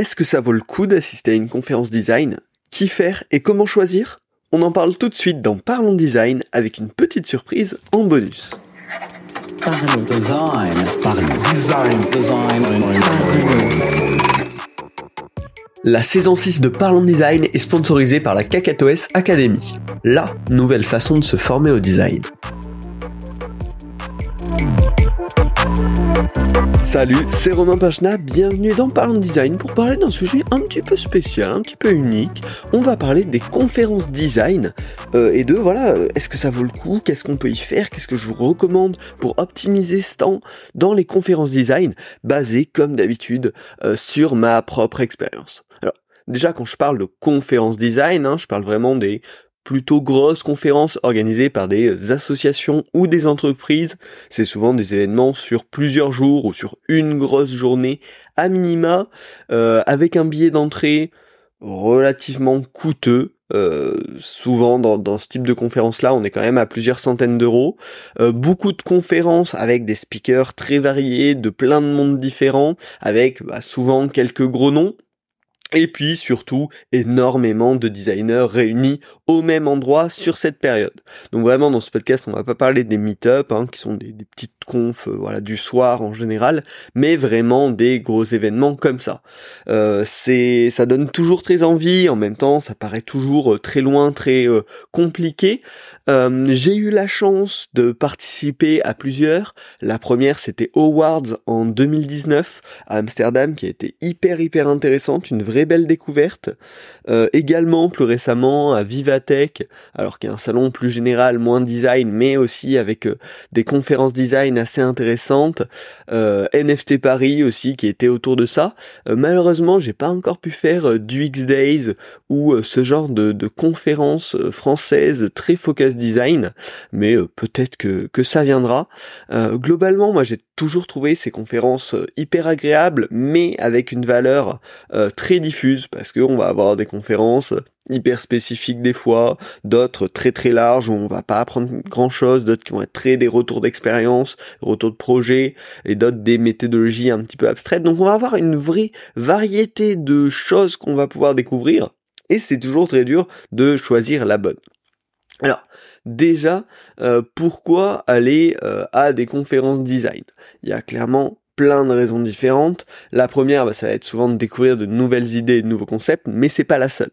Est-ce que ça vaut le coup d'assister à une conférence design? Qui faire et comment choisir? On en parle tout de suite dans Parlons Design avec une petite surprise en bonus. La saison 6 de Parlons Design est sponsorisée par la Kakatoes Academy, la nouvelle façon de se former au design. Salut, c'est Romain Pachna, bienvenue dans Parlons Design pour parler d'un sujet un petit peu spécial, un petit peu unique. On va parler des conférences design euh, et de voilà, euh, est-ce que ça vaut le coup, qu'est-ce qu'on peut y faire, qu'est-ce que je vous recommande pour optimiser ce temps dans les conférences design basées comme d'habitude euh, sur ma propre expérience? Alors déjà quand je parle de conférences design, hein, je parle vraiment des plutôt grosses conférences organisées par des associations ou des entreprises. C'est souvent des événements sur plusieurs jours ou sur une grosse journée à minima, euh, avec un billet d'entrée relativement coûteux. Euh, souvent dans, ce type de conférence là on est quand même à plusieurs centaines d'euros euh, beaucoup de conférences avec des speakers très variés de plein de mondes différents avec bah, souvent quelques gros noms et puis surtout énormément de designers réunis au même endroit sur cette période. Donc vraiment dans ce podcast on va pas parler des meet-up hein, qui sont des, petites confs euh, voilà du soir en général, mais vraiment des gros événements comme ça. Euh, c'est ça donne toujours très envie, en même temps ça paraît toujours euh, très loin, très compliqué. J'ai eu la chance de participer à plusieurs. La première c'était Awards en 2019 à Amsterdam qui a été hyper hyper intéressante, une vraie belle découverte. Euh, également plus récemment à Vivatech, alors qu'il y a un salon plus général, moins design, mais aussi avec euh, des conférences design assez intéressantes. Euh, NFT Paris aussi qui était autour de ça. malheureusement, j'ai pas encore pu faire du X Days ou ce genre de, conférences françaises très focus design, mais peut-être que, que ça viendra. globalement, moi j'ai toujours trouvé ces conférences hyper agréables, mais avec une valeur très diffuse parce qu'on va avoir des conférences hyper spécifiques des fois, d'autres très très larges où on va pas apprendre grand chose, d'autres qui vont être très des retours d'expérience, retours de projet, et d'autres des méthodologies un petit peu abstraites. Donc on va avoir une vraie variété de choses qu'on va pouvoir découvrir, et c'est toujours très dur de choisir la bonne. Alors, déjà, euh, pourquoi aller euh, à des conférences design? Il y a clairement plein de raisons différentes. La première, bah, ça va être souvent de découvrir de nouvelles idées et de nouveaux concepts, mais c'est pas la seule.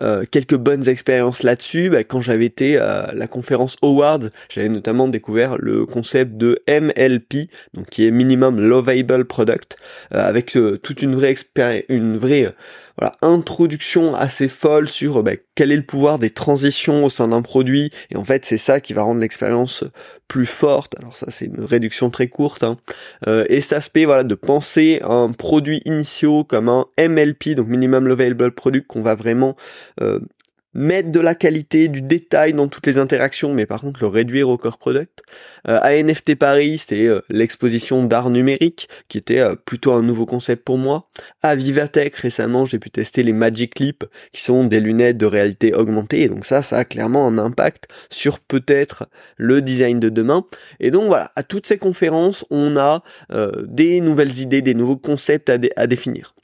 Euh, quelques bonnes expériences là-dessus. Bah, quand j'avais été à la conférence Awards, j'avais notamment découvert le concept de MLP, donc qui est Minimum Lovable Product, euh, avec euh, toute une vraie une vraie voilà, introduction assez folle sur bah, quel est le pouvoir des transitions au sein d'un produit. Et en fait, c'est ça qui va rendre l'expérience plus forte. Alors ça, c'est une réduction très courte. Hein. Euh, et cet aspect, voilà, de penser un produit initiaux comme un MLP, donc Minimum Lovable Product, qu'on va vraiment euh, mettre de la qualité, du détail dans toutes les interactions, mais par contre le réduire au core product. Euh, à NFT Paris, c'était euh, l'exposition d'art numérique, qui était euh, plutôt un nouveau concept pour moi. À Vivatech, récemment, j'ai pu tester les Magic Leap, qui sont des lunettes de réalité augmentée, et donc ça, ça a clairement un impact sur peut-être le design de demain. Et donc voilà, à toutes ces conférences, on a des nouvelles idées, des nouveaux concepts à définir.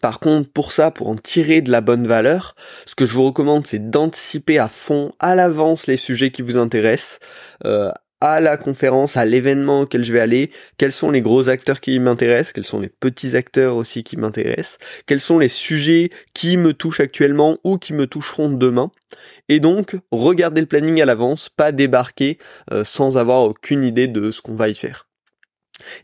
Par contre, pour ça, pour en tirer de la bonne valeur, ce que je vous recommande, c'est d'anticiper à fond, à l'avance, les sujets qui vous intéressent, euh, à la conférence, à l'événement auquel je vais aller, quels sont les gros acteurs qui m'intéressent, quels sont les petits acteurs aussi qui m'intéressent, quels sont les sujets qui me touchent actuellement ou qui me toucheront demain? Et donc, regardez le planning à l'avance, pas débarquer euh, sans avoir aucune idée de ce qu'on va y faire.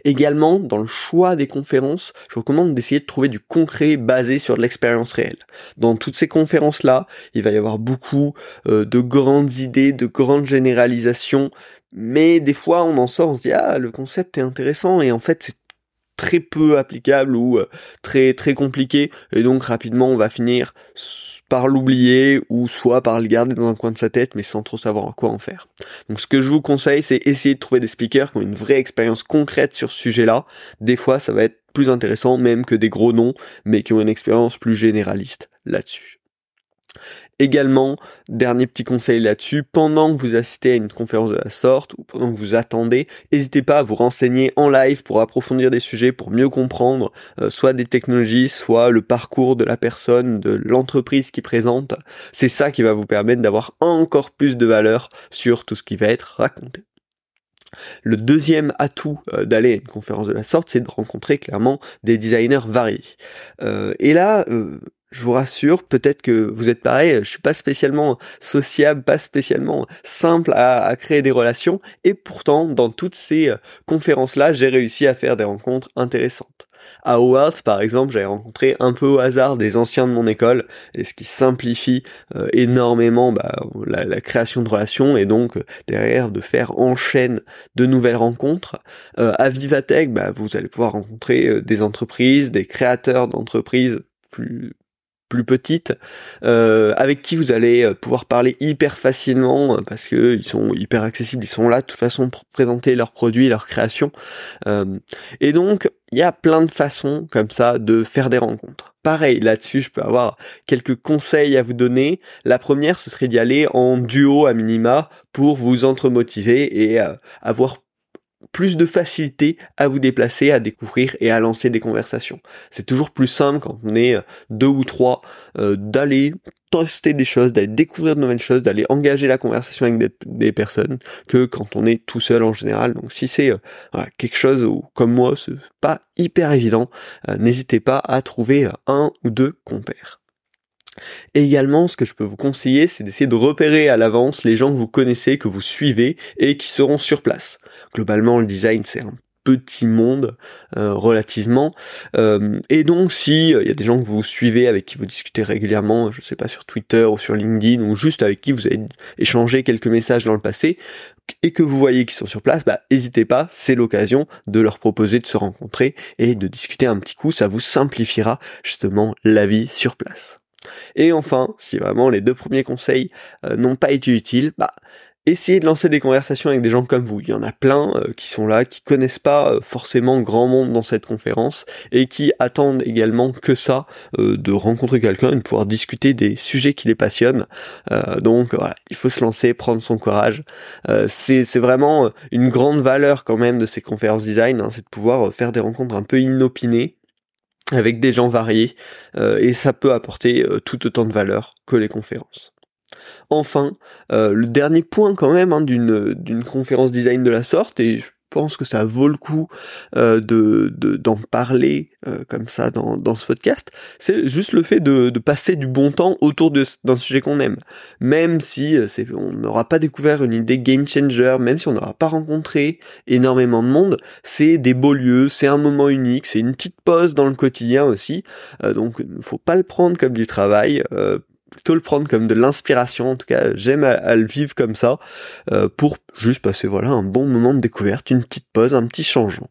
Également, dans le choix des conférences, je recommande d'essayer de trouver du concret basé sur de l'expérience réelle. Dans toutes ces conférences-là, il va y avoir beaucoup euh, de grandes idées, de grandes généralisations, mais des fois on en sort, on se dit ah le concept est intéressant et en fait c'est très peu applicable ou euh, très très compliqué et donc rapidement on va finir par l'oublier ou soit par le garder dans un coin de sa tête mais sans trop savoir à quoi en faire. Donc ce que je vous conseille c'est essayer de trouver des speakers qui ont une vraie expérience concrète sur ce sujet-là. Des fois ça va être plus intéressant même que des gros noms mais qui ont une expérience plus généraliste là-dessus. Également, dernier petit conseil là-dessus, pendant que vous assistez à une conférence de la sorte ou pendant que vous attendez, n'hésitez pas à vous renseigner en live pour approfondir des sujets, pour mieux comprendre euh, soit des technologies, soit le parcours de la personne, de l'entreprise qui présente. C'est ça qui va vous permettre d'avoir encore plus de valeur sur tout ce qui va être raconté. Le deuxième atout euh, d'aller à une conférence de la sorte, c'est de rencontrer clairement des designers variés. Euh, et là, je vous rassure, peut-être que vous êtes pareil, je suis pas spécialement sociable, pas spécialement simple à, créer des relations, et pourtant, dans toutes ces euh, conférences-là, j'ai réussi à faire des rencontres intéressantes. À Howard, par exemple, j'avais rencontré un peu au hasard des anciens de mon école, et ce qui simplifie euh, énormément bah, la, création de relations, et donc euh, derrière de faire en chaîne de nouvelles rencontres. à Vivatech, bah, vous allez pouvoir rencontrer des entreprises, des créateurs d'entreprises plus plus petites, euh, avec qui vous allez euh, pouvoir parler hyper facilement euh, parce que ils sont hyper accessibles, ils sont là de toute façon pour présenter leurs produits, leurs créations. et donc il y a plein de façons comme ça de faire des rencontres. Pareil, là-dessus, je peux avoir quelques conseils à vous donner. La première, ce serait d'y aller en duo à minima pour vous entremotiver et avoir plus de facilité à vous déplacer, à découvrir et à lancer des conversations. C'est toujours plus simple quand on est euh, deux ou trois euh, d'aller tester des choses, d'aller découvrir de nouvelles choses, d'aller engager la conversation avec des, personnes que quand on est tout seul en général. Donc si c'est euh, quelque chose où, comme moi, c'est pas hyper évident, n'hésitez pas à trouver un ou deux compères. Et également, ce que je peux vous conseiller, c'est d'essayer de repérer à l'avance les gens que vous connaissez, que vous suivez et qui seront sur place. Globalement, le design, c'est un petit monde euh, relativement. Euh, et donc si il y a des gens que vous suivez avec qui vous discutez régulièrement je sais pas sur Twitter ou sur LinkedIn ou juste avec qui vous avez échangé quelques messages dans le passé et que vous voyez qu'ils sont sur place bah n'hésitez pas c'est l'occasion de leur proposer de se rencontrer et de discuter un petit coup. Ça vous simplifiera justement la vie sur place et enfin, si vraiment les deux premiers conseils euh, n'ont pas été utiles, bah essayez de lancer des conversations avec des gens comme vous. Il y en a plein euh, qui sont là, qui connaissent pas euh, forcément grand monde dans cette conférence et qui attendent également que ça, de rencontrer quelqu'un et de pouvoir discuter des sujets qui les passionnent. donc voilà, il faut se lancer, prendre son courage. c'est vraiment une grande valeur quand même de ces conférences design, hein, c'est de pouvoir faire des rencontres un peu inopinées avec des gens variés, euh, et ça peut apporter euh, tout autant de valeur que les conférences. Enfin, euh, le dernier point quand même hein, d'une conférence design de la sorte, et je pense que ça vaut le coup euh, de d'en parler euh, comme ça dans, dans ce podcast, c'est juste le fait de, de, passer du bon temps autour d'un sujet qu'on aime. Même si euh, on n'aura pas découvert une idée game changer, même si on n'aura pas rencontré énormément de monde, c'est des beaux lieux, c'est un moment unique, c'est une petite pause dans le quotidien aussi. donc, faut pas le prendre comme du travail plutôt le prendre comme de l'inspiration. En tout cas, j'aime à, le vivre comme ça euh, pour juste passer voilà un bon moment de découverte, une petite pause, un petit changement.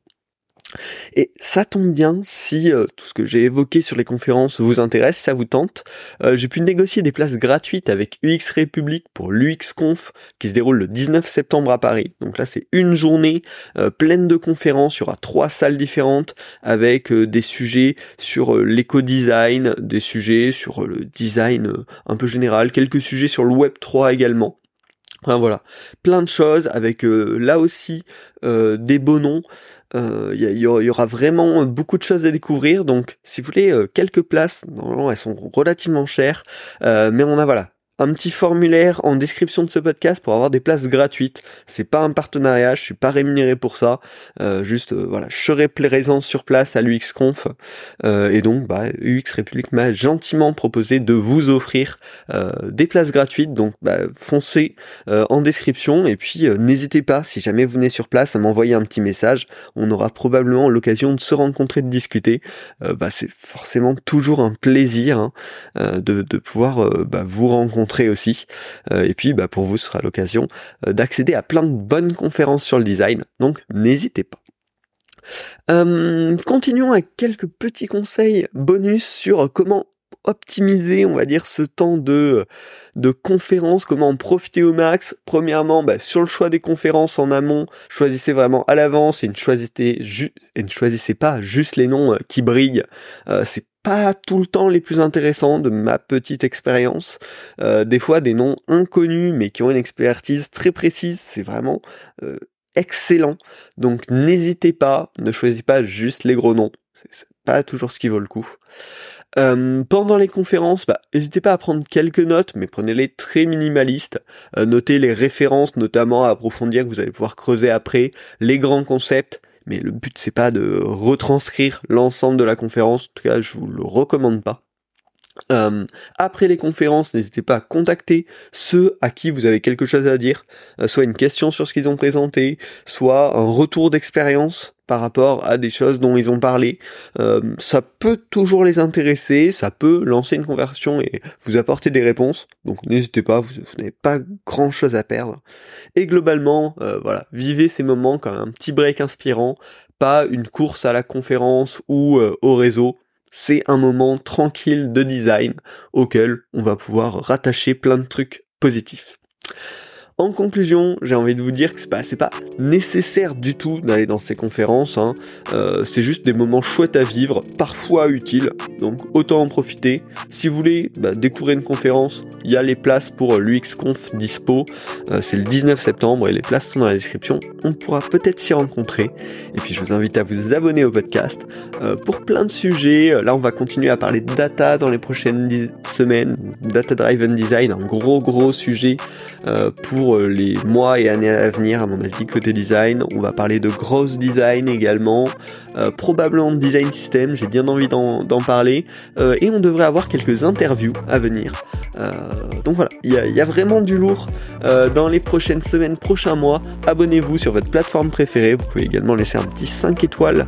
Et ça tombe bien si euh, tout ce que j'ai évoqué sur les conférences vous intéresse, ça vous tente. Euh, j'ai pu négocier des places gratuites avec UX République pour l'UXConf qui se déroule le 19 septembre à Paris. Donc là c'est une journée euh, pleine de conférences, il y aura trois salles différentes avec des sujets sur l'éco-design, des sujets sur le design un peu général, quelques sujets sur le Web 3 également. Enfin, voilà, plein de choses avec là aussi des beaux noms. Il euh, y, aura vraiment beaucoup de choses à découvrir. Donc, si vous voulez euh, quelques places, normalement elles sont relativement chères, euh, mais on a voilà un petit formulaire en description de ce podcast pour avoir des places gratuites. C'est pas un partenariat, je suis pas rémunéré pour ça. Euh, juste, euh, voilà, je serai présent sur place à l'UXConf. Euh, et donc, bah, UX République m'a gentiment proposé de vous offrir des places gratuites. Donc, bah, foncez en description. Et puis, n'hésitez pas, si jamais vous venez sur place, à m'envoyer un petit message. On aura probablement l'occasion de se rencontrer, de discuter. bah, c'est forcément toujours un plaisir hein, de, de, pouvoir bah, vous rencontrer aussi. Euh, et puis bah, pour vous, ce sera l'occasion euh, d'accéder à plein de bonnes conférences sur le design. Donc n'hésitez pas. Euh, continuons avec quelques petits conseils bonus sur comment optimiser, on va dire, ce temps de, de conférence, comment en profiter au max. Premièrement, bah, sur le choix des conférences en amont, choisissez vraiment à l'avance et ne choisissez, et ne choisissez pas juste les noms qui brillent. c'est pas tout le temps les plus intéressants de ma petite expérience. Euh, des fois des noms inconnus mais qui ont une expertise très précise, c'est vraiment euh, excellent. Donc n'hésitez pas, ne choisissez pas juste les gros noms. C'est pas toujours ce qui vaut le coup. Euh, pendant les conférences, bah, n'hésitez pas à prendre quelques notes, mais prenez-les très minimalistes. notez les références, notamment à approfondir, que vous allez pouvoir creuser après, les grands concepts, mais le but c'est pas de retranscrire l'ensemble de la conférence, en tout cas je vous le recommande pas. Euh, après les conférences, n'hésitez pas à contacter ceux à qui vous avez quelque chose à dire, euh, soit une question sur ce qu'ils ont présenté, soit un retour d'expérience par rapport à des choses dont ils ont parlé. Euh, ça peut toujours les intéresser, ça peut lancer une conversation et vous apporter des réponses. Donc n'hésitez pas, vous, n'avez pas grand chose à perdre. Et globalement, voilà, vivez ces moments comme un petit break inspirant, pas une course à la conférence ou au réseau c'est un moment tranquille de design auquel on va pouvoir rattacher plein de trucs positifs. En conclusion, j'ai envie de vous dire que c'est pas, pas nécessaire du tout d'aller dans ces conférences. Hein. Euh, c'est juste des moments chouettes à vivre, parfois utiles. Donc autant en profiter. Si vous voulez bah, découvrir une conférence, il y a les places pour l'UXConf dispo. Euh, c'est le 19 septembre et les places sont dans la description. On pourra peut-être s'y rencontrer. Et puis je vous invite à vous abonner au podcast euh, pour plein de sujets. Là, on va continuer à parler de data dans les prochaines semaines. Data Driven Design, un gros gros sujet pour euh, les mois et années à venir, à mon avis, côté design. On va parler de gross design également, euh, probablement de design system, j'ai bien envie d'en parler. Euh, et on devrait avoir quelques interviews à venir. donc voilà, il y, a vraiment du lourd dans les prochaines semaines, prochains mois. Abonnez-vous sur votre plateforme préférée. Vous pouvez également laisser un petit 5 étoiles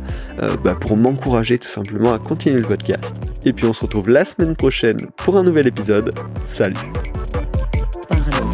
bah, pour m'encourager tout simplement à continuer le podcast. Et puis on se retrouve la semaine prochaine pour un nouvel épisode. Salut